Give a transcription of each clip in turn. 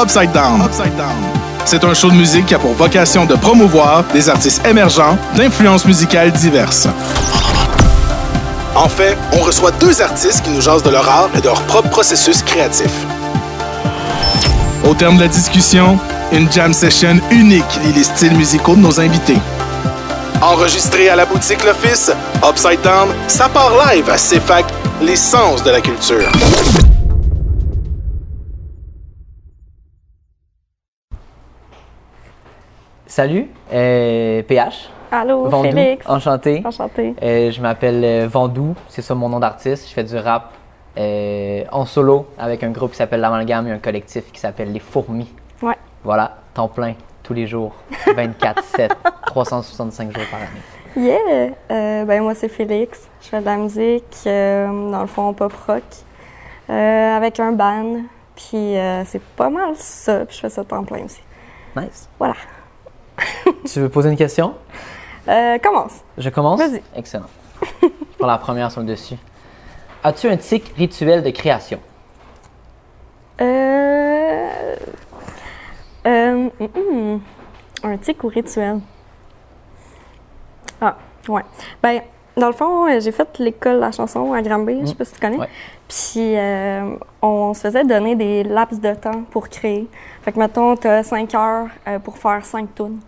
Upside Down. C'est un show de musique qui a pour vocation de promouvoir des artistes émergents d'influences musicales diverses. En fait, on reçoit deux artistes qui nous jasent de leur art et de leur propre processus créatif. Au terme de la discussion, une jam session unique lie les styles musicaux de nos invités. Enregistré à la boutique L'Office, Upside Down, ça part live à CFAC, l'essence de la culture. Salut, euh, PH. Allô, Vandou, Félix. Enchanté. Enchanté. Euh, je m'appelle euh, Vandou, c'est ça mon nom d'artiste. Je fais du rap euh, en solo avec un groupe qui s'appelle L'Amalgame et un collectif qui s'appelle Les Fourmis. Ouais. Voilà, temps plein, tous les jours, 24-7, 365 jours par année. Yeah! Euh, ben moi, c'est Félix. Je fais de la musique, euh, dans le fond, pop rock, euh, avec un band. Puis euh, c'est pas mal ça. Puis je fais ça temps plein aussi. Nice. Voilà. Tu veux poser une question? Euh, commence. Je commence? Vas-y. Excellent. Pour la première sur le dessus. As-tu un tic rituel de création? Euh, euh, un tic ou rituel? Ah, ouais. Ben, dans le fond, euh, j'ai fait l'école de la chanson à Granby, je sais pas si tu connais. Ouais. Puis, euh, on se faisait donner des laps de temps pour créer. Fait que, mettons, tu as 5 heures euh, pour faire 5 tunes.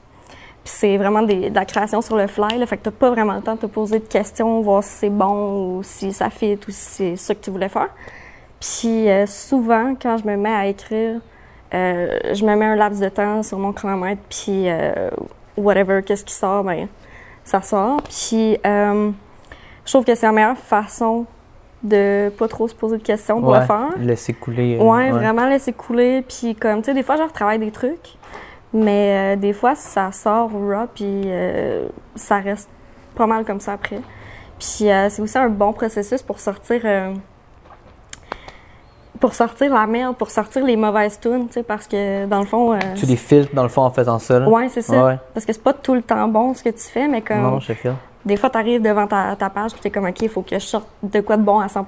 Puis, c'est vraiment des- de la création sur le fly. Là, fait que tu pas vraiment le temps de te poser de questions, voir si c'est bon ou si ça fit ou si c'est ça que tu voulais faire. Puis euh, souvent, quand je me mets à écrire, euh, je me mets un laps de temps sur mon chronomètre, puis euh, whatever, qu'est-ce qui sort, ben, ça sort. Puis euh, je trouve que c'est la meilleure façon de pas trop se poser de questions pour le faire. Laisser couler. Ouais, vraiment laisser couler. Puis comme, tu sais, des fois, je retravaille des trucs, mais euh, des fois, ça sort raw, puis euh, ça reste pas mal comme ça après. Puis euh, c'est aussi un bon processus pour sortir... pour sortir la merde, pour sortir les mauvaises tunes, tu sais, parce que dans le fond... Tu les filtres dans le fond en faisant ça. là? Ouais, c'est ça. Ouais. Parce que c'est pas tout le temps bon ce que tu fais, mais comme... Non, je file. Des fois, tu arrives devant ta, ta page, puis t'es comme, OK, il faut que je sorte de quoi de bon à 100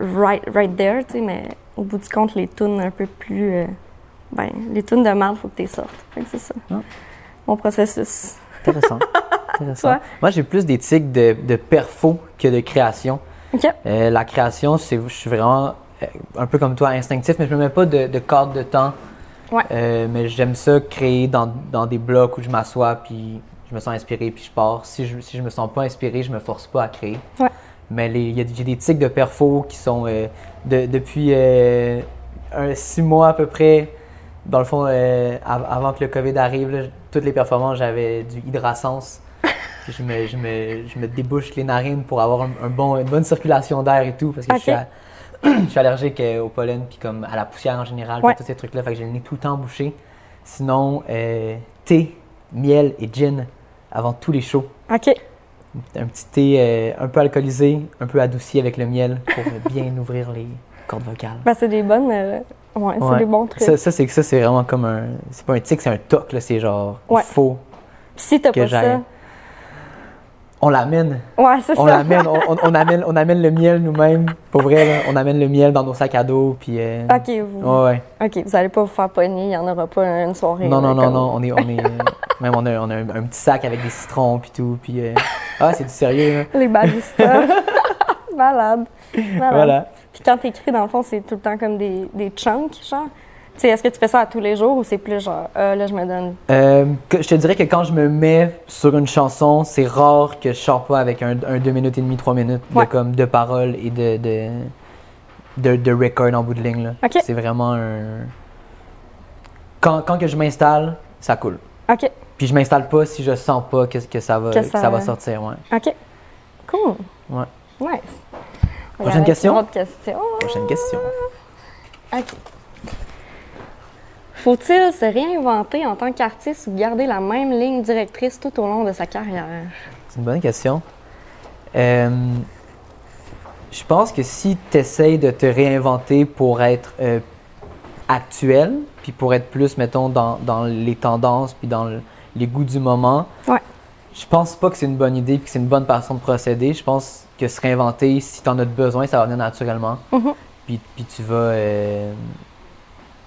right, right there, tu sais, mais au bout du compte, les tunes un peu plus. Ben, les tunes de mal, il faut que tu les sortes. C'est ça. Ah. Mon processus. Intéressant. Moi, j'ai plus des tics de, de perfo que de création. Euh, la création, c'est, je suis vraiment euh, un peu comme toi, instinctif, mais je me mets pas de, de cadre de temps. Ouais. Euh, mais j'aime ça créer dans, dans des blocs où je m'assois, puis je me sens inspiré, puis je pars. Si je, si je me sens pas inspiré, je me force pas à créer. Ouais. Mais les- il y a, j'ai des tics de perfo qui sont de- depuis un, six mois à peu près. Dans le fond, euh, av- avant que le COVID arrive, là, toutes les performances, j'avais du hydrasens. Je me, je, me, je me débouche les narines pour avoir un, un bon, une bonne circulation d'air et tout, parce que je, suis Ok. à- je suis allergique euh, au pollen, puis comme à la poussière en général, Ouais. tous ces trucs-là, fait que j'ai le nez tout le temps bouché. Sinon, euh, thé, miel et gin avant tous les shows. OK. Un petit thé euh, un peu alcoolisé, un peu adouci avec le miel pour bien ouvrir les cordes vocales. Ben, c'est des bonnes. Ouais, c'est Ouais. des bons trucs. Ça, ça, c'est ça, c'est vraiment comme un. C'est pas un tic, c'est un toc, là. C'est genre. Ouais. Puis si t'as que pas ça. On l'amène. Ouais, c'est On ça. l'amène. On, on- on amène, on amène le miel nous-mêmes. Pour vrai, là, on amène le miel dans nos sacs à dos. Puis. euh, OK, vous. Ouais. OK, vous allez pas vous faire pogner, il y en aura pas une soirée. Non, non, non, comme- non. On est. On est même on a, on a un, un petit sac avec des citrons. Puis tout. Puis. euh, Ah, c'est du sérieux, là. Les baristas. Malade. Malade. Voilà. Puis quand t'écris, dans le fond, c'est tout le temps comme des, des chunks, genre. Tu sais, est-ce que tu fais ça à tous les jours ou c'est plus genre, euh, là, je me donne? Euh, que- je te dirais que quand je me mets sur une chanson, c'est rare que je sors pas avec un, un deux minutes et demie, trois minutes Ouais. de, comme, de paroles et de, de, de, de record en bout de ligne. là. Ok. C'est vraiment un... Quand, quand que je m'installe, ça coule. OK, Puis je m'installe pas si je sens pas que, que, ça, va, Que que ça- ça va sortir. Ouais. OK. Cool. Ouais. Nice. Prochaine question? une autre question. Prochaine question. OK. Faut-il se réinventer en tant qu'artiste ou garder la même ligne directrice tout au long de sa carrière? C'est une bonne question. Euh, je pense que si tu essayes de te réinventer pour être euh, actuel, puis pour être plus, mettons, dans, dans les tendances, puis dans le- les goûts du moment, Ouais. Je pense pas que c'est une bonne idée, puis que c'est une bonne façon de procéder. Je pense que se réinventer, si tu en as besoin, ça va venir naturellement. Mhm. Puis, puis tu vas. euh,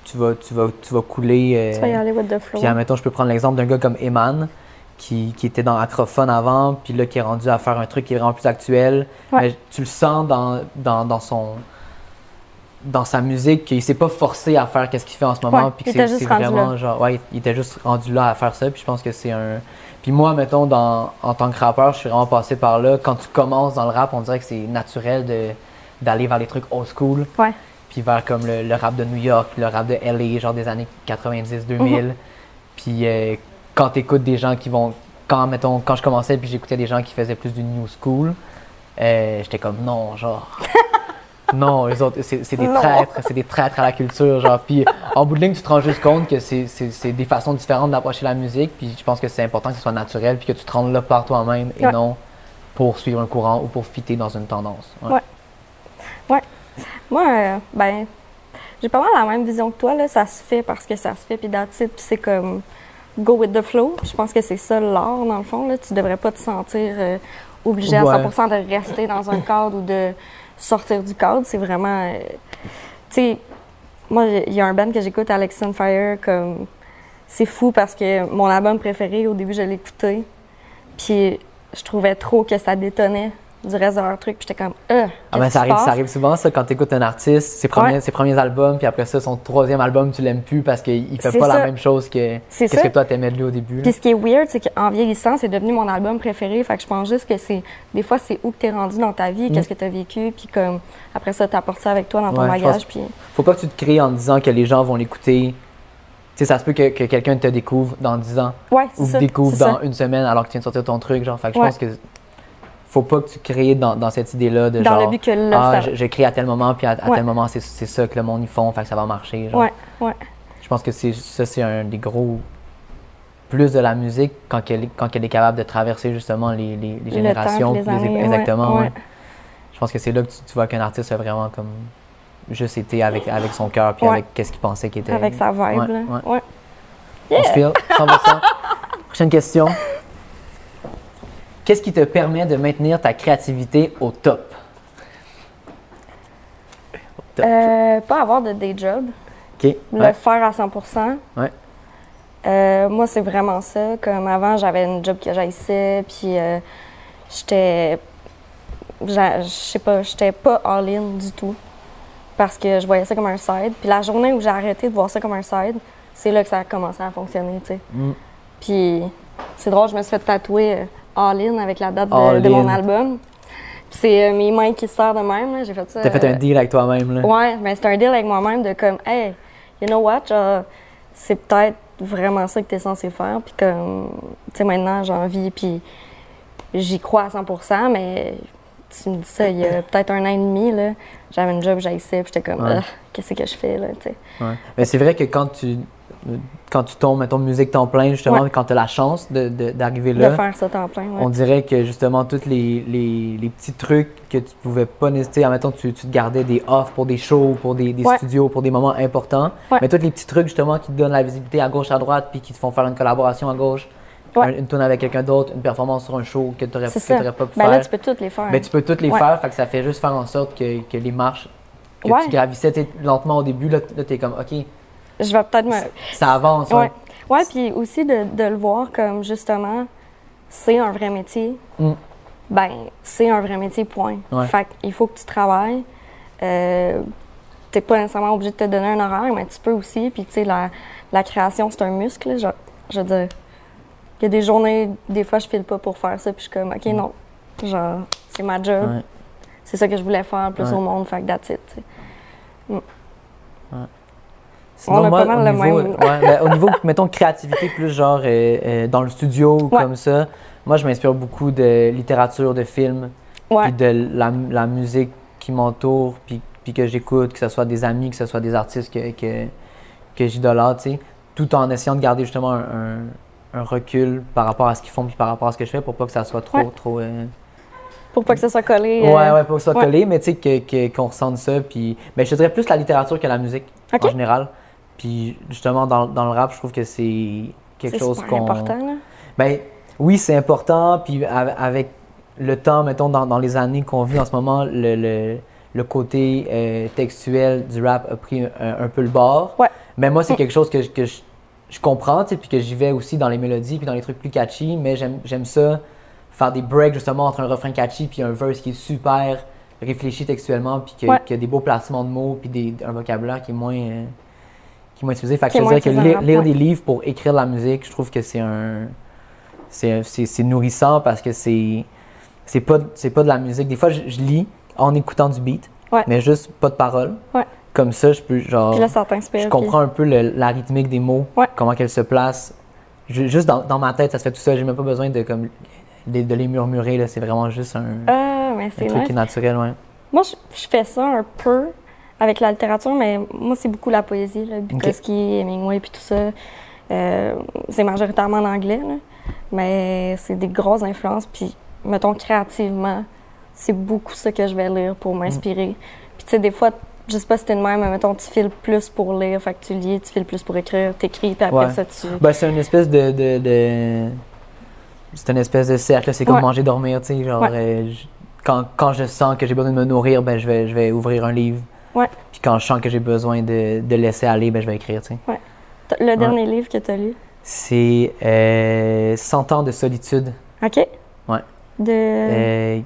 tu vas, tu vas, tu vas couler. euh, Tu vas y aller with the flow. puis, admettons, je peux prendre l'exemple d'un gars comme Eman, qui, qui était dans Acrophone avant, puis là, qui est rendu à faire un truc qui est vraiment plus actuel. Ouais. Mais tu le sens dans, dans, dans son dans sa musique qu'il s'est pas forcé à faire qu'est-ce qu'il fait en ce moment Ouais, puis que c'est vraiment là. genre ouais il était juste rendu là à faire ça puis je pense que c'est un puis moi mettons dans en tant que rappeur je suis vraiment passé par là quand tu commences dans le rap on dirait que c'est naturel de d'aller vers les trucs old school Ouais. puis vers comme le, le rap de New York, le rap de LA, genre des années 90-2000. Mhm. Puis euh, quand tu écoutes des gens qui vont. Quand, mettons, quand je commençais puis j'écoutais des gens qui faisaient plus du new school, euh, j'étais comme non, genre. non, eux autres, c'est des Non. traîtres, c'est des traîtres à la culture, genre. Puis en bout de ligne, tu te rends juste compte que c'est- des façons différentes d'approcher la musique. Puis je pense que c'est important que ce soit naturel puis que tu te rendes là par toi-même et Ouais. non pour suivre un courant ou pour fitter dans une tendance. Ouais. Ouais. Moi, euh, ben, j'ai pas mal la même vision que toi. Là. Ça se fait parce que ça se fait, puis puis c'est comme go with the flow. Je pense que c'est ça l'art, dans le fond. Là. Tu devrais pas te sentir euh, obligé à 100% de rester dans un cadre ou de sortir du cadre. C'est vraiment. euh, tu sais, moi, il y a un band que j'écoute, Alex on Fire, comme. C'est fou parce que mon album préféré, au début, je l'écoutais. Puis je trouvais trop que ça détonnait du reste de leur truc. Puis j'étais comme, euh, Ah ben, ça, arrive, ça arrive souvent, ça, quand tu écoutes un artiste, ses premiers, Ouais. ses premiers albums, puis après ça, son troisième album, tu l'aimes plus parce qu'il il fait pas la même chose que ça. que toi t'aimais de lui au début. Puis ce qui est weird, c'est qu'en vieillissant, c'est devenu mon album préféré. Fait que je pense juste que c'est. Des fois, c'est où que t'es rendu dans ta vie, qu'est-ce que t'as vécu, puis comme. Après ça, t'apportes ça avec toi dans ton Mm. Ouais, bagage. Puis. Faut pas que tu te crées en disant que les gens vont l'écouter. Tu sais, ça se peut que, que quelqu'un te découvre dans 10 ans Ouais, ou c'est ça. découvre dans ça. une semaine alors que tu viens de sortir ton truc. Genre, fait que je pense que faut pas que tu crées dans, dans cette idée-là de Dans genre. le but que là, ah, ça- je, je crée à tel moment, puis à, à Ouais. tel moment, c'est ça que le monde y font, fait que ça va marcher. Genre. Ouais, ouais. Je pense que c'est ça, c'est un des gros plus de la musique quand elle, est- quand elle est capable de traverser justement les, les- les Le générations. temps, les années, exactement. ouais. ouais. Je pense que c'est là que tu, tu vois qu'un artiste a vraiment comme juste été avec, avec son cœur puis avec qu'est-ce qu'il pensait qu'il était. Avec sa vibe, là. ouais. Ouais. On se file, 100%. Prochaine question. Qu'est-ce qui te permet de maintenir ta créativité au top? Au top. Euh, pas avoir de day job. Le Ouais. faire à 100 Ouais. Euh, moi, c'est vraiment ça. Comme avant, j'avais une job que j'haïssais, puis euh, j'étais. Je sais pas, j'étais pas all-in du tout. Parce que je voyais ça comme un side. Puis la journée où j'ai arrêté de voir ça comme un side, c'est là que ça a commencé à fonctionner, tu sais. Mm. Puis c'est drôle, je me suis fait tatouer euh, all-in avec la date de, All de mon in. album. C'est euh, mes mains qui se de même. J'ai fait ça. T'as fait euh, un deal avec toi-même, là? Ouais, mais c'est un deal avec moi-même de comme, hey, you know what, genre, c'est peut-être vraiment ça que tu es censé faire. Puis comme, tu sais, maintenant, j'ai envie, puis j'y crois à 100% mais tu me dis ça il y a peut-être un an et demi, là, j'avais une job, j'haïssais, puis j'étais comme, Ouais. Qu'est-ce que je fais, là, tu sais. Ouais. Mais c'est vrai que quand tu quand tu tombes, mettons, musique temps plein, justement, Ouais. quand tu as la chance de- de- d'arriver De là, faire ça temps plein, ouais. on dirait que justement, tous les, les, les petits trucs que tu pouvais pas nécessiter, admettons, tu, tu te gardais des offs pour des shows, pour des, des Ouais. studios, pour des moments importants, mais tous les petits trucs, justement, qui te donnent la visibilité à gauche, à droite, puis qui te font faire une collaboration à gauche, un- une tourne avec quelqu'un d'autre, une performance sur un show que tu n'aurais pas pu Ben faire. là, tu peux toutes les faire. Ben, tu peux toutes les faire, fait que ça fait juste faire en sorte que, que les marches que tu gravissais lentement au début, là, là tu es comme, OK, Je vais peut-être me, ça avance. Ouais. ouais. Puis aussi de, de le voir comme justement, c'est un vrai métier. Mm. Ben, c'est un vrai métier, point. Ouais. Fait qu'il faut que tu travailles. Euh, T'es pas nécessairement obligé de te donner un horaire, mais tu peux aussi. Puis, tu sais, la, la création, c'est un muscle. Je, je veux dire, il y a des journées, des fois, je file pas pour faire ça, puis je suis comme, OK, non. Genre, c'est ma job. Ouais. C'est ça que je voulais faire plus Ouais. au monde, fait que that's it. sais. Sinon, On a moi, pas mal au le niveau, même. ouais, ben, au niveau, mettons, créativité, plus genre euh, euh, dans le studio ou Ouais. comme ça, moi, je m'inspire beaucoup de littérature, de films, puis de la, la musique qui m'entoure, puis, que j'écoute, que ce soit des amis, que ce soit des artistes que, que, que j'idolâtre, tu sais, tout en essayant de garder justement un, un- un recul par rapport à ce qu'ils font, puis par rapport à ce que je fais, pour pas que ça soit trop, trop... euh, Pour pas que ça soit collé. Ouais, euh, ouais, pas que ce soit ouais. collé, mais tu sais, que- que- qu'on ressente ça. Puis, ben, je dirais plus la littérature que la musique, en général. Puis, justement, dans, dans le rap, je trouve que c'est quelque C'est chose qu'on. important, là. Ben, oui, c'est important. Puis, av- avec le temps, mettons, dans, dans les années qu'on vit en ce moment, le, le, le côté euh, textuel du rap a pris un, un peu le bord. Ouais. Mais moi, c'est quelque chose que, je- que je, je comprends, tu sais, puis que j'y vais aussi dans les mélodies, puis dans les trucs plus catchy, mais j'aime ça, faire des breaks justement entre un refrain catchy puis un verse qui est super réfléchi textuellement, puis Ouais. qui a des beaux placements de mots, puis des, un vocabulaire qui est moins, euh, qui moins utilisé. Fait que je que lire, des livres pour écrire de la musique, je trouve que c'est un. C'est nourrissant parce que c'est c'est pas, pas de la musique. Des fois, je, je lis en écoutant du beat, Ouais. mais juste pas de paroles. Ouais. Comme ça, je peux genre. Puis là, ça t'inspire. Je puis- comprends un peu le- la rythmique des mots, Ouais. comment qu'elle se place. Ju- Juste dans, dans ma tête, ça se fait tout seul. J'ai même pas besoin de, comme, de, de les murmurer. C'est vraiment juste un, Ah, mais un c'est truc nice. qui est naturel. Ouais. Moi, je, je fais ça un peu avec la littérature, mais moi, c'est beaucoup la poésie, là, Bukowski, Hemingway, puis tout ça. Euh, c'est majoritairement en anglais, là, mais c'est des grosses influences. Puis, mettons, créativement, c'est beaucoup ça que je vais lire pour m'inspirer. Puis, tu sais, des fois, je sais pas si t'es de même, mais mettons, tu files plus pour lire, fait que tu lis, tu files plus pour écrire, t'écris, puis après Ouais. ça, tu... Ben, c'est une espèce de. de, de- C'est une espèce de cercle. C'est comme Ouais. manger, dormir. tu sais, Genre, Ouais. euh, je- quand, quand je sens que j'ai besoin de me nourrir, ben, je, vais, je vais ouvrir un livre. Ouais. Puis quand je sens que j'ai besoin de, de laisser aller, ben, je vais écrire. tu sais. T'as- Le dernier livre que t'as lu, C'est euh, 100 ans de solitude. OK? Ouais. De... Euh,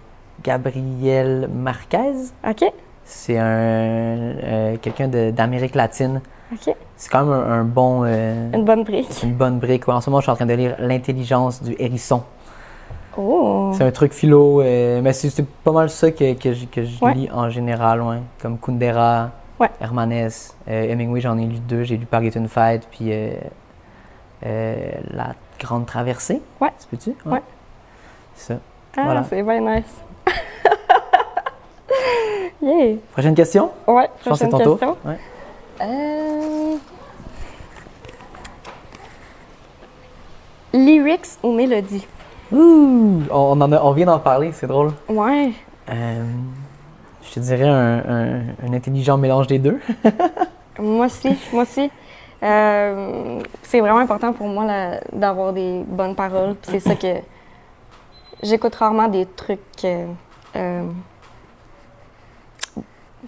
Gabriel Marquez. OK? C'est un euh, quelqu'un d'Amérique latine. OK. C'est quand même un, un bon, euh, Une bonne brique. une bonne brique. Ouais, en ce moment, je suis en train de lire L'intelligence du hérisson. Oh! C'est un truc philo, euh, mais c'est pas mal ça que, que je, que je Ouais. lis en général, ouais. comme Kundera, Ouais. Hermanès, euh, Hemingway, j'en ai lu deux. J'ai lu Paris est une fête, puis euh, euh, La Grande Traversée. Ouais. Ça peut-tu? Ouais. C'est ça. Ah, Voilà. c'est bien nice. yeah! Prochaine question? Ouais, Je pense que c'est ton question. tour. Ouais. Lyrics ou mélodie? Ouh, on, en a- on vient d'en parler, c'est drôle. Ouais. Euh, je te dirais un, un- un intelligent mélange des deux. Moi aussi, moi aussi. Euh, c'est vraiment important pour moi d'avoir des bonnes paroles. C'est ça que j'écoute rarement des trucs. euh, euh,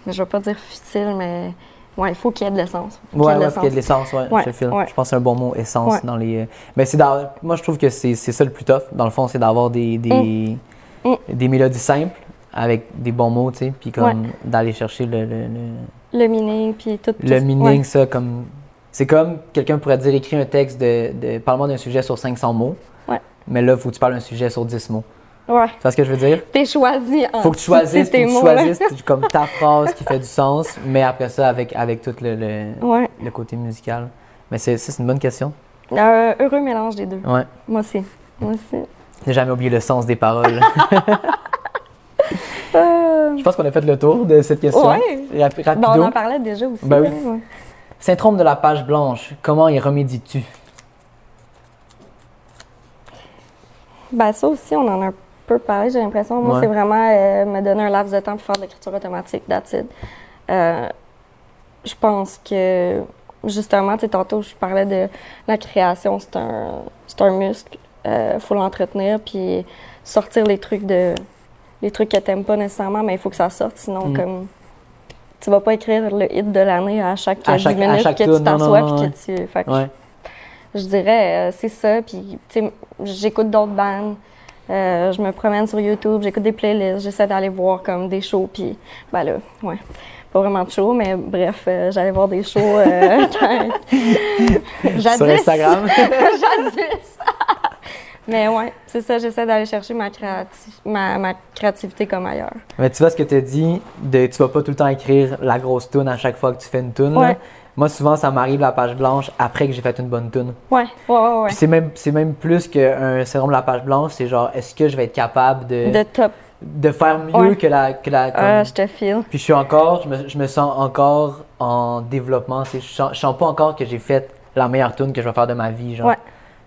je vais pas dire futiles, mais ouais, il faut qu'il y ait de l'essence. Faut qu'il y ait Ouais, de ouais, parce qu'il y a de l'essence. ouais, Ouais, je te file. ouais. Je pense que c'est un bon mot, essence, Ouais. dans les... Mais c'est. Moi, je trouve que c'est ça le plus tough, dans le fond, c'est d'avoir des, des, Mm. des mélodies simples, avec des bons mots, tu sais, puis comme d'aller chercher le, le, le- Le meaning, puis tout. le tout- meaning, ça, comme... C'est comme quelqu'un pourrait dire, écris un texte de... de Parle-moi d'un sujet sur 500 mots, Ouais. mais là, il faut que tu parles d'un sujet sur 10 mots. Ouais. Tu vois ce que je veux dire? T'es choisi. en- faut que tu choisisses, tes tu choisisses comme ta phrase qui fait du sens, mais après ça, avec, avec tout le, le, Ouais. le côté musical. Mais c'est une bonne question. Euh, heureux mélange des deux. Ouais. Moi aussi. Moi aussi. J'ai jamais oublié le sens des paroles. Euh, Je pense qu'on a fait le tour de cette question. Rap- ben, on en parlait déjà aussi. Ben oui. ouais. Syndrome de la page blanche, comment y remédies-tu? Ben, ça aussi, on en a un peu parlé, j'ai l'impression. Moi, Ouais. c'est vraiment euh, me donner un laps de temps pour faire de l'écriture automatique, it. Euh, je pense que, justement, tu sais, tantôt, je parlais de la création, c'est un, un muscle. Il faut l'entretenir, puis sortir les trucs de les trucs que t'aimes pas nécessairement, mais il faut que ça sorte, sinon, Mm. comme tu vas pas écrire le hit de l'année à chaque À 10 chaque- à minutes chaque que tour, tu t'assois, puis que tu... Fait que Ouais. je dirais, euh, c'est ça. Puis, tu sais, j'écoute d'autres bands. Euh, je me promène sur YouTube, j'écoute des playlists, j'essaie d'aller voir comme des shows. Puis, ben là, ouais, pas vraiment de shows, mais bref, euh, j'allais voir des shows euh, jadis. Sur Instagram. jadis. mais ouais, c'est ça, j'essaie d'aller chercher ma, créati- ma, ma créativité comme ailleurs. Mais tu vois ce que tu as dit, de, tu vas pas tout le temps écrire la grosse tune à chaque fois que tu fais une tune. Ouais. Moi, souvent, ça m'arrive la page blanche après que j'ai fait une bonne tune. Ouais, ouais, ouais, c'est même, c'est même plus qu'un syndrome de la page blanche, c'est genre, est-ce que je vais être capable de, De top. de faire mieux Ouais. que la. Que la comme- Ah, je te file. Puis je suis encore, je me, je me sens encore en développement. Je sens, je sens pas encore que j'ai fait la meilleure tune que je vais faire de ma vie. Genre. Ouais.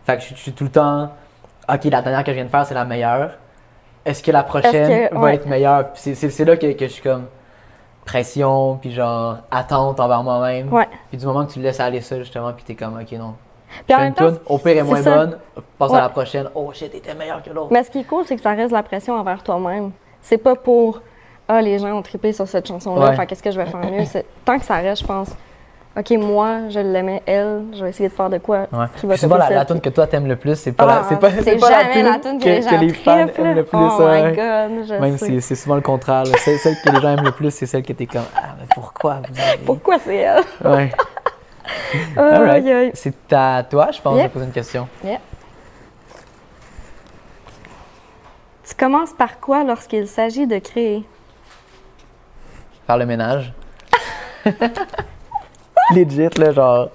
Fait que je, je suis tout le temps, ok, la dernière que je viens de faire, c'est la meilleure. Est-ce que la prochaine que- va ouais. être meilleure? Puis c'est- c'est c'est là que, que je suis comme pression, puis genre attente envers moi-même. Ouais. Puis du moment que tu laisses aller ça, justement, puis t'es comme, ok, non. Puis en même temps, au pire, est c'est moins ça. bonne, passe Ouais. à la prochaine. Oh shit, t'étais meilleur que l'autre. Mais ce qui est cool, c'est que ça reste la pression envers toi-même. C'est pas pour ah, les gens ont trippé sur cette chanson-là, Ouais. fait qu'est-ce que je vais faire mieux? Tant que ça reste, je pense, OK, moi, je l'aimais, elle, je vais essayer de faire de quoi Ouais. qui va Puis souvent, la, la tune que toi t'aimes le plus, c'est pas, Ah, la, c'est pas, c'est pas jamais la tune que, les gens fans aiment le plus. Oh ouais. my God, je Même sais. c'est c'est souvent le contraire. Celle que les gens aiment le plus, c'est celle que t'es comme Ah, mais pourquoi vous avez... Pourquoi c'est elle? Ouais. C'est à toi, je pense, Yep. de poser une question. Tu commences par quoi lorsqu'il s'agit de créer? Faire le ménage. Legit, là, genre,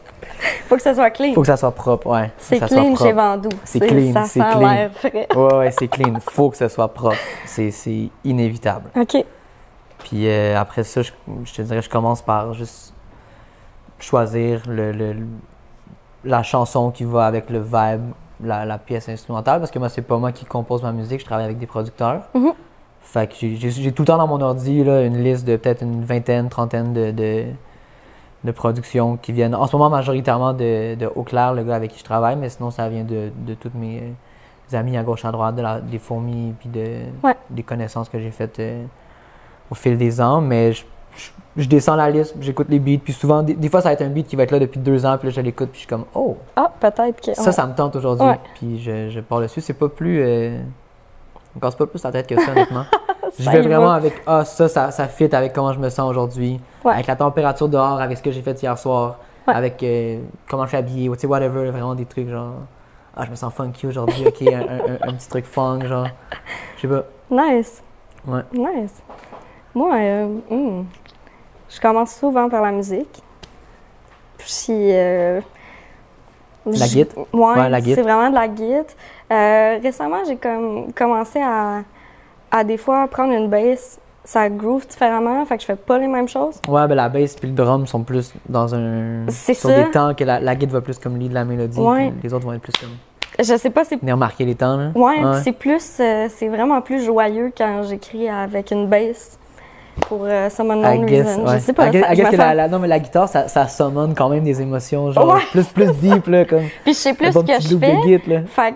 Faut que ça soit clean. faut que ça soit propre, ouais. C'est clean chez Vandou. C'est clean, c'est clean. l'air frais. Ouais, ouais, c'est clean. Faut que ça soit propre. C'est inévitable. OK. Puis euh, après ça, je, je te dirais, je commence par juste choisir le, la chanson qui va avec le vibe, la, la pièce instrumentale, parce que moi, c'est pas moi qui compose ma musique, je travaille avec des producteurs. Mhm. Fait que j'ai- tout le temps dans mon ordi là, une liste de peut-être une vingtaine, trentaine de, de, de productions qui viennent, en ce moment majoritairement de, de Eau-Claire, le gars avec qui je travaille, mais sinon ça vient de, de tous mes euh, amis à gauche, à droite, de la- des fourmis, puis de, Ouais. des connaissances que j'ai faites euh, au fil des ans. Mais je, je- je descends la liste, j'écoute les beats, puis souvent, des, des fois ça va être un beat qui va être là depuis deux ans, puis là je l'écoute, puis je suis comme, oh, Ah, peut-être que. ça, ça me tente aujourd'hui, puis je, je pars dessus. C'est pas plus. Euh, on casse pas plus la tête que ça, honnêtement. je vais vraiment va. avec ah ça, ça, ça fit avec comment je me sens aujourd'hui, Ouais. avec la température dehors, avec ce que j'ai fait hier soir, Ouais. avec euh, comment je suis habillé, ou tu sais, whatever, vraiment des trucs genre ah je me sens funky aujourd'hui, ok, un, un- un- un petit truc funk, genre, je sais pas. Nice. Ouais. Nice. Moi, euh, hmm, je commence souvent par la musique. Puis. euh, La? Ouais, guitare. c'est vraiment de la guitare. Euh, récemment, j'ai comme commencé à, à des fois prendre une bass. Ça groove différemment, fait que je fais pas les mêmes choses. Ouais, ben la bass puis le drum sont plus dans un. C'est sur ça. des temps que la, la guitare va plus comme lead la mélodie, Ouais. les autres vont être plus comme. Je sais pas, c'est Venir marquer les temps, là. Ouais, c'est plus, euh, c'est vraiment plus joyeux quand j'écris avec une bass pour euh, unknown guess, reason. ouais. Je sais pas. I guess, ça- I je guess me que la, non, mais la guitare, ça, ça summon quand même des émotions, genre Ouais. plus, plus deep, là, comme. Puis je sais plus ce bon que je fais. là. Fait que,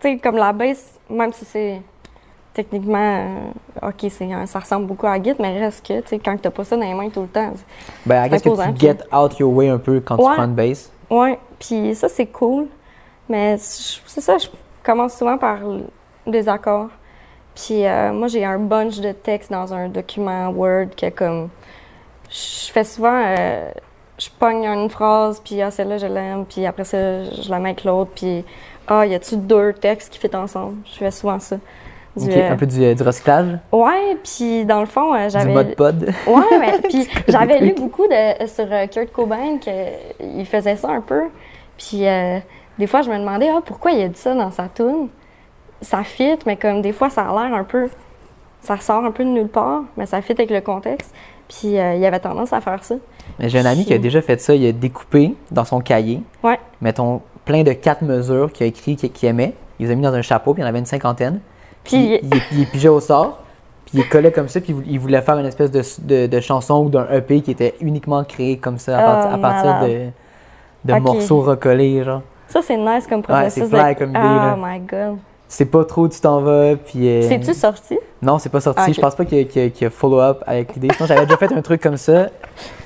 tu sais, comme la bass, même si c'est techniquement, euh, OK, c'est, un- ça ressemble beaucoup à guitare, mais reste que, tu sais, quand t'as pas ça dans les mains tout le temps. Ben, I guess que tu get out your way un peu quand tu prends une bass. Ouais, puis ça, c'est cool. Mais c'est ça, je commence souvent par des accords. Puis euh, moi, j'ai un bunch de textes dans un document Word que comme... Je fais souvent... euh, je pogne une phrase, puis ah, celle-là, je l'aime, puis après ça, je la mets avec l'autre, puis ah, y a-tu deux textes qui fit ensemble? Je fais souvent ça. Du, Ok, euh, Un peu du, euh, du recyclage, Ouais, puis dans le fond, euh, du j'avais... mode pod? Ouais, mais puis j'avais lu beaucoup de, sur Kurt Cobain qu'il faisait ça un peu. Puis euh, des fois, je me demandais ah, pourquoi il a dit ça dans sa tune. Ça fit, mais comme des fois, ça a l'air un peu. Ça sort un peu de nulle part, mais ça fit avec le contexte. Puis euh, il avait tendance à faire ça. Mais J'ai un ami qui a déjà fait ça. Il a découpé dans son cahier, Ouais. mettons, plein de quatre mesures qu'il a écrit qu'il aimait. Il les a mis dans un chapeau, puis il y en avait une cinquantaine. Puis il, les pigeait au sort, puis il les collait comme ça, puis il vou- il voulait faire une espèce de, de, de chanson ou d'un EP qui était uniquement créé comme ça, à, Oh, partir- à partir de, de morceaux recollés, genre. ça, c'est nice comme Ouais, processus. c'est de- comme idée, Oh là. my god. C'est pas trop, tu t'en vas, puis... euh, C'est-tu sorti? Non, c'est pas sorti. Ah. Je pense pas qu'il y, a- qu'il y a- qu'il y a follow-up avec l'idée. Sinon, j'avais déjà fait un truc comme ça. Tu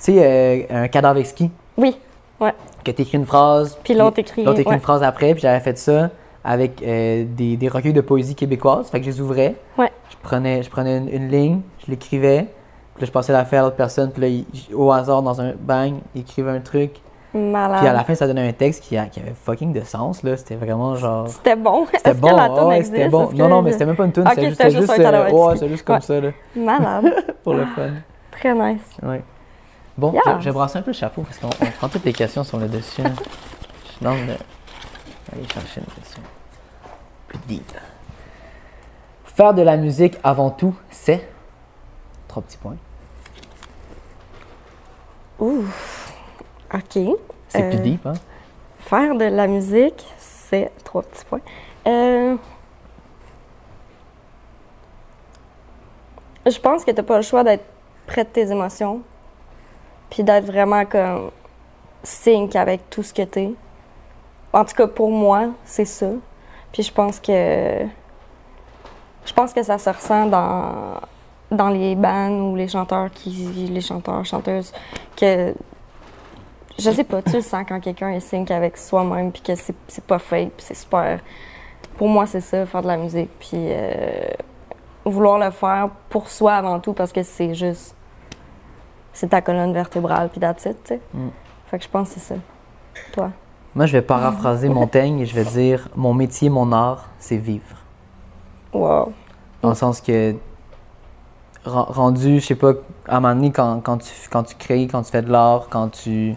sais, euh, un cadavre exquis, Oui. Ouais. que t'écris une phrase, Puis l'autre écrit. l'autre écrit ouais. une phrase après, puis j'avais fait ça avec euh, des, des recueils de poésie québécoise. Fait que je les ouvrais. Ouais. Je prenais, je prenais une, une ligne, je l'écrivais, puis là, je passais l'affaire à l'autre personne, puis là, il- au hasard, dans un bang, il écrivait un truc. Malade. Puis à la fin, ça donnait un texte qui, a- qui avait fucking de sens, là. C'était vraiment genre. C'était bon. C'était bon, que la ouais, c'était bon. Est-ce Non, non, mais c'était même pas une tune, c'était juste, euh, ouais, juste comme Ouais. ça, là, Malade. pour le fun. Très nice. Ouais. Bon, je, je vais brasser un peu le chapeau parce qu'on on prend toutes les questions sur le dessus. là. Je suis dans le... Aller chercher une question. Plus deep. Faire de la musique avant tout, c'est. Trois petits points. Ouh. OK. C'est Euh, plus deep, hein? Faire de la musique, c'est trois petits points. Euh, je pense que tu n'as pas le choix d'être près de tes émotions, puis d'être vraiment comme sync avec tout ce que tu es. En tout cas, pour moi, c'est ça. Puis je pense que je pense que ça se ressent dans dans les bands ou les chanteurs qui les chanteurs chanteuses que je sais pas tu le sens quand quelqu'un est sync avec soi-même puis que c'est pas fake puis c'est super. Pour moi c'est ça faire de la musique puis euh, vouloir le faire pour soi avant tout parce que c'est juste c'est ta colonne vertébrale puis that's it, tu sais. Mm. fait que je pense que c'est ça. Toi? Moi, je vais paraphraser Montaigne et je vais dire mon métier, mon art, c'est vivre. wow. Dans le sens que, ren- rendu, je sais pas, à un moment donné, quand, quand, tu, quand tu crées, quand tu fais de l'art, quand tu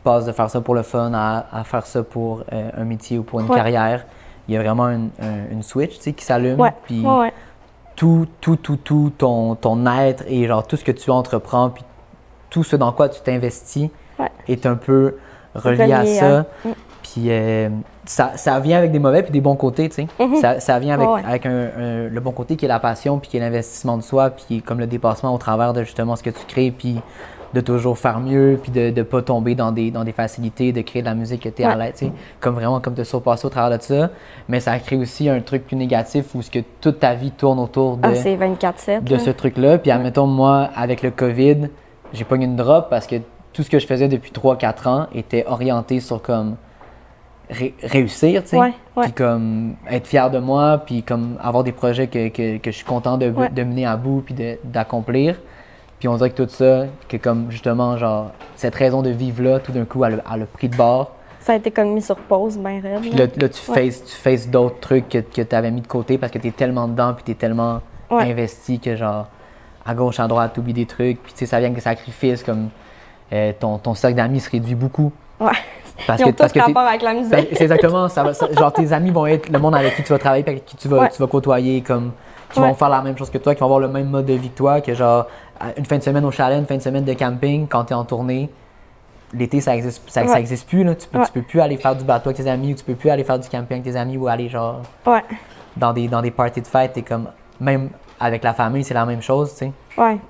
passes de faire ça pour le fun à, à faire ça pour euh, un métier ou pour une Ouais. carrière, il y a vraiment une, un- une switch qui s'allume. ouais Puis ouais tout, tout, tout, tout, ton, ton être et genre tout ce que tu entreprends, puis tout ce dans quoi tu t'investis est un peu relié, à ça. Mm. Puis euh, ça, ça vient avec des mauvais puis des bons côtés, tu sais. Mhm. ça, ça vient avec, avec un, un- le bon côté qui est la passion, puis qui est l'investissement de soi, puis comme le dépassement au travers de justement ce que tu crées, puis de toujours faire mieux, puis de ne pas tomber dans des, dans des facilités, de créer de la musique que tu es à l'aise. Comme vraiment, comme te surpasser au travers de ça. Mais ça crée aussi un truc plus négatif où ce que toute ta vie tourne autour de ah c'est 24/7 de ce truc-là. Puis, admettons, moi, avec le COVID, j'ai pas eu une drop parce que tout ce que je faisais depuis 3-4 ans était orienté sur comme ré- réussir, tu sais. Ouais, ouais. Puis comme être fier de moi, puis comme avoir des projets que, que, que je suis content de, Ouais. de mener à bout, puis de- d'accomplir. Puis on dirait que tout ça, que comme justement, genre, cette raison de vivre-là, tout d'un coup, elle, a- elle a pris de bord. ça a été comme mis sur pause ben raide Puis là. là, tu Ouais. faces, tu faces d'autres trucs que, que tu avais mis de côté parce que tu es tellement dedans, puis tu es tellement Ouais. investi que, genre, à gauche, à droite, tu oublies des trucs. Puis, tu sais, ça vient avec des sacrifices, comme euh, ton, ton cercle d'amis se réduit beaucoup. ouais Parce ils ont que, parce tous que rapport avec la musique c'est exactement ça, va- ça- Genre, tes amis vont être le monde avec qui tu vas travailler, puis avec qui tu vas, Ouais. tu vas côtoyer, comme, qui Ouais. vont faire la même chose que toi, qui vont avoir le même mode de vie que toi, que genre, une fin de semaine au chalet, une fin de semaine de camping, quand tu es en tournée. L'été, ça existe, ça, ça existe plus. Là. Tu, peux, Ouais. tu peux plus aller faire du bateau avec tes amis, ou tu peux plus aller faire du camping avec tes amis, ou aller genre ouais dans des, dans des parties de fête. T'es comme, même avec la famille, c'est la même chose, tu sais.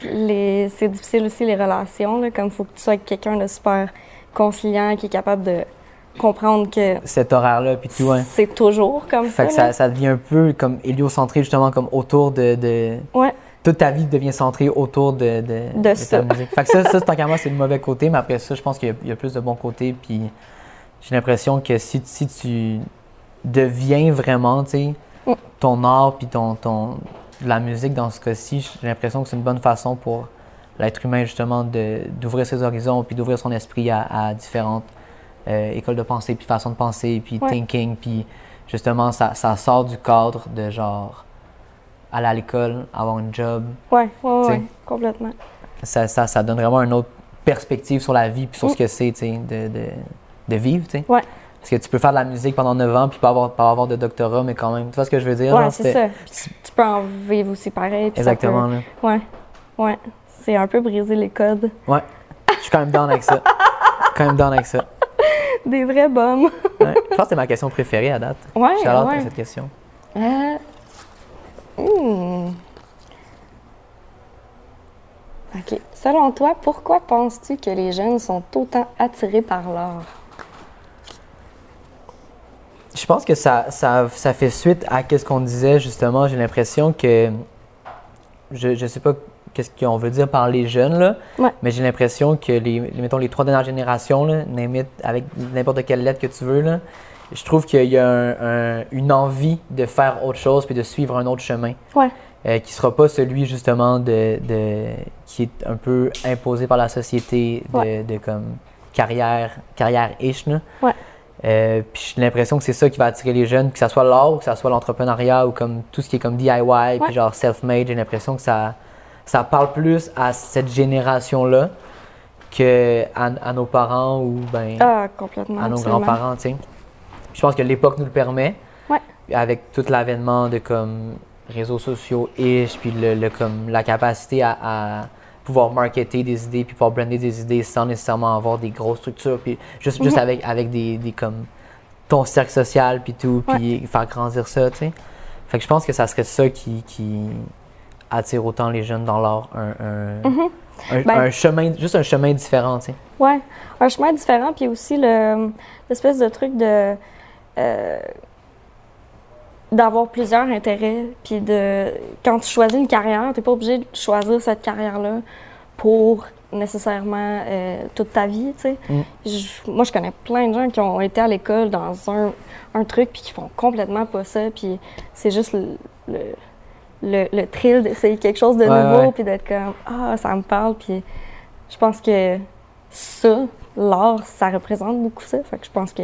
Les, c'est difficile aussi les relations, là, comme faut que tu sois avec quelqu'un de super conciliant, qui est capable de comprendre que Cet horaire-là, puis tout, hein. c'est toujours comme Fait ça. que ça devient un peu comme héliocentré, justement, comme autour de, de- Ouais, Toute ta vie devient centrée autour de, de, De ta ça. musique. Fait que ça, ça tant qu'à moi, c'est le mauvais côté, mais après ça, je pense qu'il y, a- il y a plus de bons côtés, puis j'ai l'impression que si, si tu deviens vraiment, tu sais, Mm. ton art, puis ton, ton, la musique dans ce cas-ci, j'ai l'impression que c'est une bonne façon pour l'être humain, justement, d'ouvrir ses horizons, puis d'ouvrir son esprit à, à différentes euh, écoles de pensée, puis façons de penser, puis Ouais. thinking, puis justement, ça, ça sort du cadre de genre aller à l'école, avoir un job. ouais, T'sais. ouais, complètement. Ça, ça, ça donne vraiment une autre perspective sur la vie, puis sur Mm. ce que c'est, de, de, de vivre, tu sais. Ouais. Parce que tu peux faire de la musique pendant 9 ans, puis pas avoir, pas avoir de doctorat, mais quand même, tu vois ce que je veux dire? Genre, c'est ça. Puis Tu peux en vivre aussi pareil. puis Exactement, là. peut- Ouais, ouais. C'est un peu briser les codes. Ouais. Je suis quand même down avec ça. quand même down avec ça. Des vrais bombes. Ouais. Je pense que c'est ma question préférée à date. Ouais, Shout out à ouais. cette question. Euh, hmm. OK. Selon toi, pourquoi penses-tu que les jeunes sont autant attirés par l'art? Je pense que ça, ça, ça fait suite à ce qu'on disait justement. J'ai l'impression que je ne sais pas qu'est-ce qu'on veut dire par les jeunes là, Ouais. mais j'ai l'impression que les, mettons les trois dernières générations là, avec n'importe quelle lettre que tu veux là, je trouve qu'il y a un- un- une envie de faire autre chose puis de suivre un autre chemin. Ouais. euh, qui sera pas celui justement de, de- qui est un peu imposé par la société de, Ouais. de comme carrière carrière ish là. Ouais. Euh, puis j'ai l'impression que c'est ça qui va attirer les jeunes, que ce soit l'art que ce soit l'entrepreneuriat ou comme tout ce qui est comme DIY, puis genre self-made, j'ai l'impression que ça, ça parle plus à cette génération-là que à, à nos parents ou ben, Ah, complètement. à nos absolument. grands-parents, tu sais. Je pense que l'époque nous le permet. Ouais. Avec tout l'avènement de comme réseaux sociaux ish, puis le, le, comme la capacité à, à pouvoir marketer des idées, puis pouvoir brander des idées sans nécessairement avoir des grosses structures, puis juste, juste Mhm. avec, avec des, des comme ton cercle social, puis tout, puis faire grandir ça, tu sais. Fait que je pense que ça serait ça qui, qui attire autant les jeunes dans l'art, un, un, un- Ben- un chemin, juste un chemin différent, tu sais. Ouais, un chemin différent, puis aussi le- l'espèce de truc de. Euh, d'avoir plusieurs intérêts. Puis de quand tu choisis une carrière, tu n'es pas obligé de choisir cette carrière-là pour nécessairement euh, toute ta vie, tu sais. Mm. Je- moi, je connais plein de gens qui ont été à l'école dans un, un truc puis qui font complètement pas ça. Puis c'est juste le, le, le, le thrill d'essayer quelque chose de Ouais, nouveau ouais. puis d'être comme « Ah, ça me parle ». Puis je pense que ça, l'art, ça représente beaucoup ça. Fait que je pense que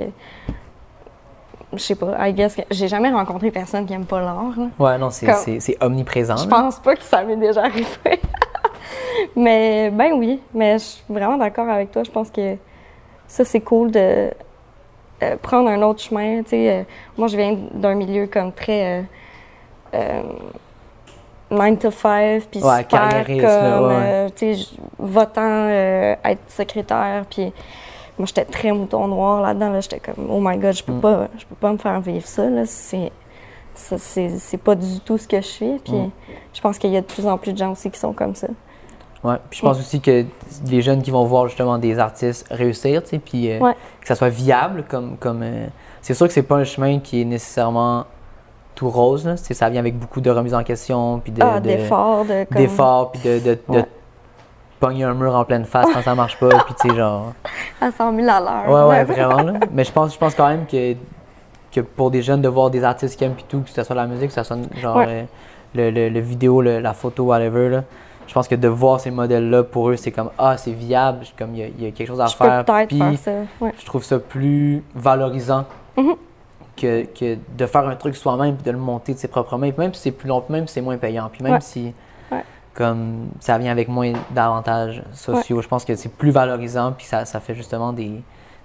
je sais pas, I guess que j'ai jamais rencontré personne qui aime pas l'art. là. Ouais, non, c'est Comme- c'est- c'est omniprésent. Je là. pense pas que ça m'est déjà arrivé. mais ben oui, mais je suis vraiment d'accord avec toi. Je pense que ça, c'est cool de euh, prendre un autre chemin. Tu sais, euh, moi, je viens d'un milieu comme très euh, euh, 9 to 5, puis Ouais, super carriériste, comme, là, ouais, euh, tu sais, votant, euh, être secrétaire, puis moi, j'étais très mouton noir là-dedans. Là, j'étais comme, oh my God, je peux Mm. pas, je peux pas me faire vivre ça. Là, c'est c'est c'est pas du tout ce que je suis. Puis Mm. je pense qu'il y a de plus en plus de gens aussi qui sont comme ça. Ouais. Puis je pense aussi que les jeunes qui vont voir justement des artistes réussir, tu sais, puis euh, Ouais. que ça soit viable, comme. comme euh, c'est sûr que c'est pas un chemin qui est nécessairement tout rose, là. Ça vient avec beaucoup de remises en question, puis de. ah, de- d'efforts, de comme... d'efforts, puis de, de, de. Pogner un mur en pleine face quand ça marche pas, puis tu sais, genre. À 100 000 à l'heure. Ouais, ouais, vraiment, là. Mais je pense, je pense quand même que, que pour des jeunes de voir des artistes qui aiment, puis tout, que ce soit la musique, que ce soit genre Ouais. le, le, le vidéo, le- la photo, whatever, là. Je pense que de voir ces modèles-là, pour eux, c'est comme, ah, c'est viable, comme il y, a- il y a quelque chose à Je faire. Puis. Ouais. je trouve ça plus valorisant Mhm. que, que de faire un truc soi-même puis de le monter de ses propres mains. Puis même si c'est plus long, même si c'est moins payant, puis même Ouais. si. Comme ça vient avec moins d'avantages sociaux, je pense que c'est plus valorisant puis ça, ça fait justement des,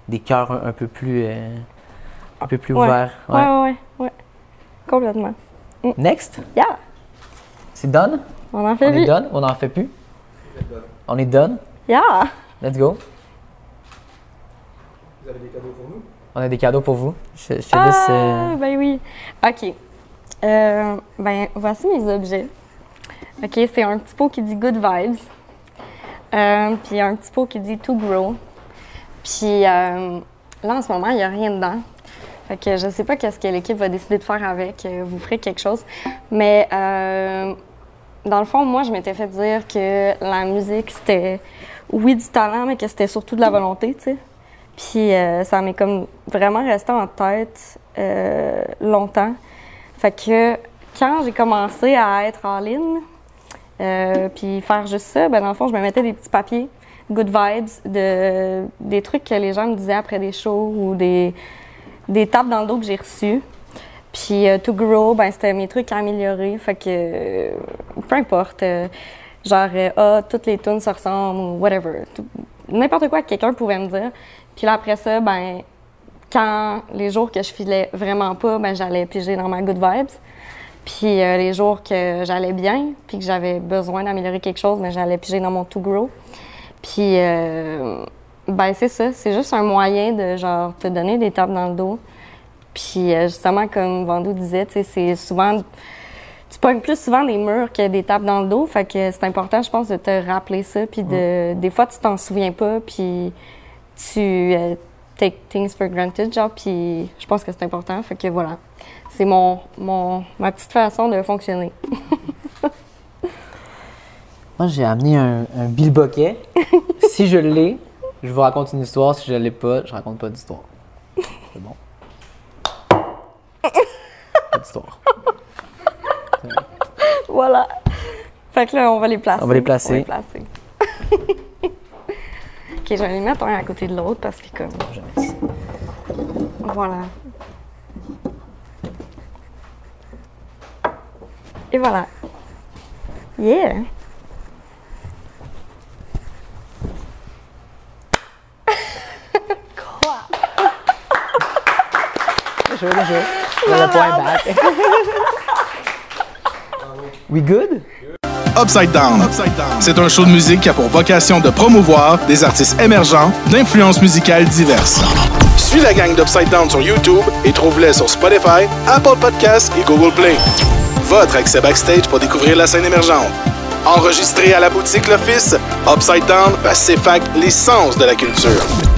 des cœurs un, un peu plus euh, un peu plus Ouais. ouverts. Ouais, ouais, ouais, ouais. Complètement. Next, Yeah! c'est done? On en On fait est vite. done? On n'en fait plus? On est done? Yeah! Let's go. Vous avez des cadeaux pour nous? On a des cadeaux pour vous. Je, je te Ah, laisse. euh, ben oui. OK. Euh, ben, voici mes objets. OK, c'est un petit pot qui dit Good Vibes. Euh, puis un petit pot qui dit To Grow. Puis euh, là, en ce moment, il n'y a rien dedans. Fait que je sais pas qu'est-ce que l'équipe va décider de faire avec. Euh, Vous ferez quelque chose. Mais euh, dans le fond, moi, je m'étais fait dire que la musique, c'était oui du talent, mais que c'était surtout de la volonté, tu sais. Puis ça m'est comme vraiment resté en tête longtemps. Fait que quand j'ai commencé à être en ligne, euh, puis faire juste ça, ben dans le fond, je me mettais des petits papiers, good vibes, de, des trucs que les gens me disaient après des shows ou des, des tapes dans le dos que j'ai reçues. Puis euh, to grow, ben c'était mes trucs à améliorer. Fait que euh, peu importe, euh, genre ah toutes les tunes se ressemblent ou whatever, n'importe quoi que quelqu'un pouvait me dire. Puis là après ça, ben quand les jours que je filais vraiment pas, ben j'allais piger dans ma good vibes. Puis euh, les jours que j'allais bien, puis que j'avais besoin d'améliorer quelque chose, ben j'allais piger dans mon to grow. Puis euh, ben c'est ça, c'est juste un moyen de genre te donner des tapes dans le dos. Puis euh, justement, comme Vandou disait, tu sais, c'est souvent. Tu pognes plus souvent des murs que des tapes dans le dos. Fait que c'est important, je pense, de te rappeler ça. Puis de, des fois, tu t'en souviens pas. Puis tu euh, take things for granted, genre. Puis je pense que c'est important. Fait que voilà. C'est mon, mon, ma petite façon de fonctionner. Moi, j'ai amené un, un bilboquet. si je l'ai, je vous raconte une histoire. Si je l'ai pas, je raconte pas d'histoire. C'est bon? Pas d'histoire. Voilà. Fait que là, on va les placer. On va les placer. On va les placer. ok, je vais les mettre un à côté de l'autre parce que comme. Voilà. Et voilà. Yeah! Quoi? Je veux, je veux. Le point back. We good? Upside Down. C'est un show de musique qui a pour vocation de promouvoir des artistes émergents d'influences musicales diverses. Suis la gang d'Upside Down sur YouTube et trouve-les sur Spotify, Apple Podcasts et Google Play. Votre accès backstage pour découvrir la scène émergente. Enregistré à la boutique L'Office, Upside Down va CFAC l'essence de la culture.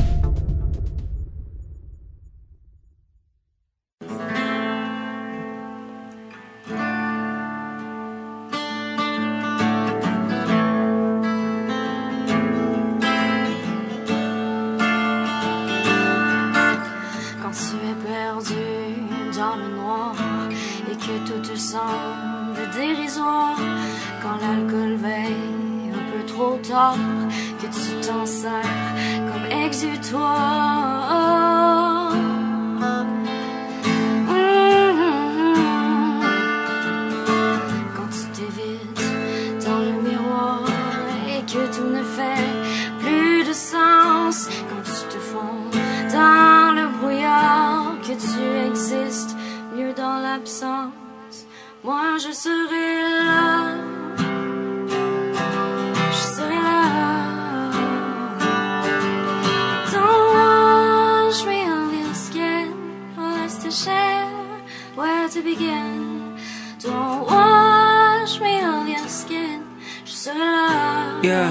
Yeah.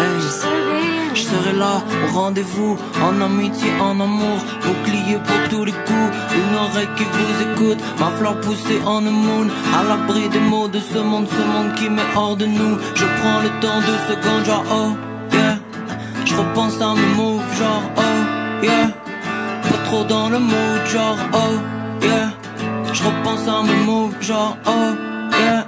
Hey. Je serai là au rendez-vous, en amitié, en amour, bouclier pour tous les coups, une oreille qui vous écoute, ma fleur poussée en moon, à l'abri des mots de ce monde, ce monde qui met hors de nous. Je prends le temps de secondes, genre oh yeah, je repense à mes moves, genre oh yeah, pas trop dans le mood, genre oh yeah, je repense à mes moves, genre oh yeah.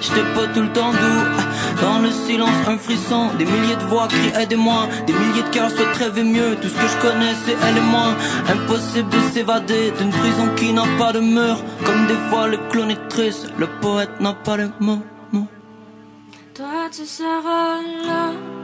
J'étais pas tout le temps doux Dans le silence un frisson Des milliers de voix crient aidez-moi Des milliers de cœurs souhaitent rêver mieux Tout ce que je connais c'est elle et moi Impossible de s'évader D'une prison qui n'a pas de mur Comme des fois le clown est triste Le poète n'a pas les mots. Toi tu seras là.